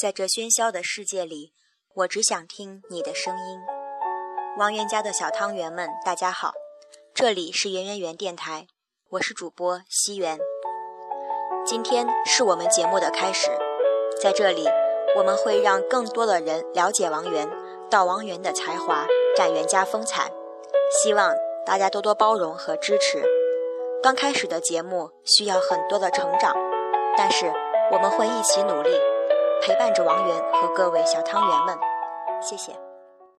在这喧嚣的世界里，我只想听你的声音。王源家的小汤圆们，大家好，这里是圆圆圆电台，我是主播西元。今天是我们节目的开始，在这里，我们会让更多的人了解王源，到王源的才华，展源家风采。希望大家多多包容和支持。刚开始的节目需要很多的成长，但是我们会一起努力，陪伴着王源和各位小汤圆们。谢谢。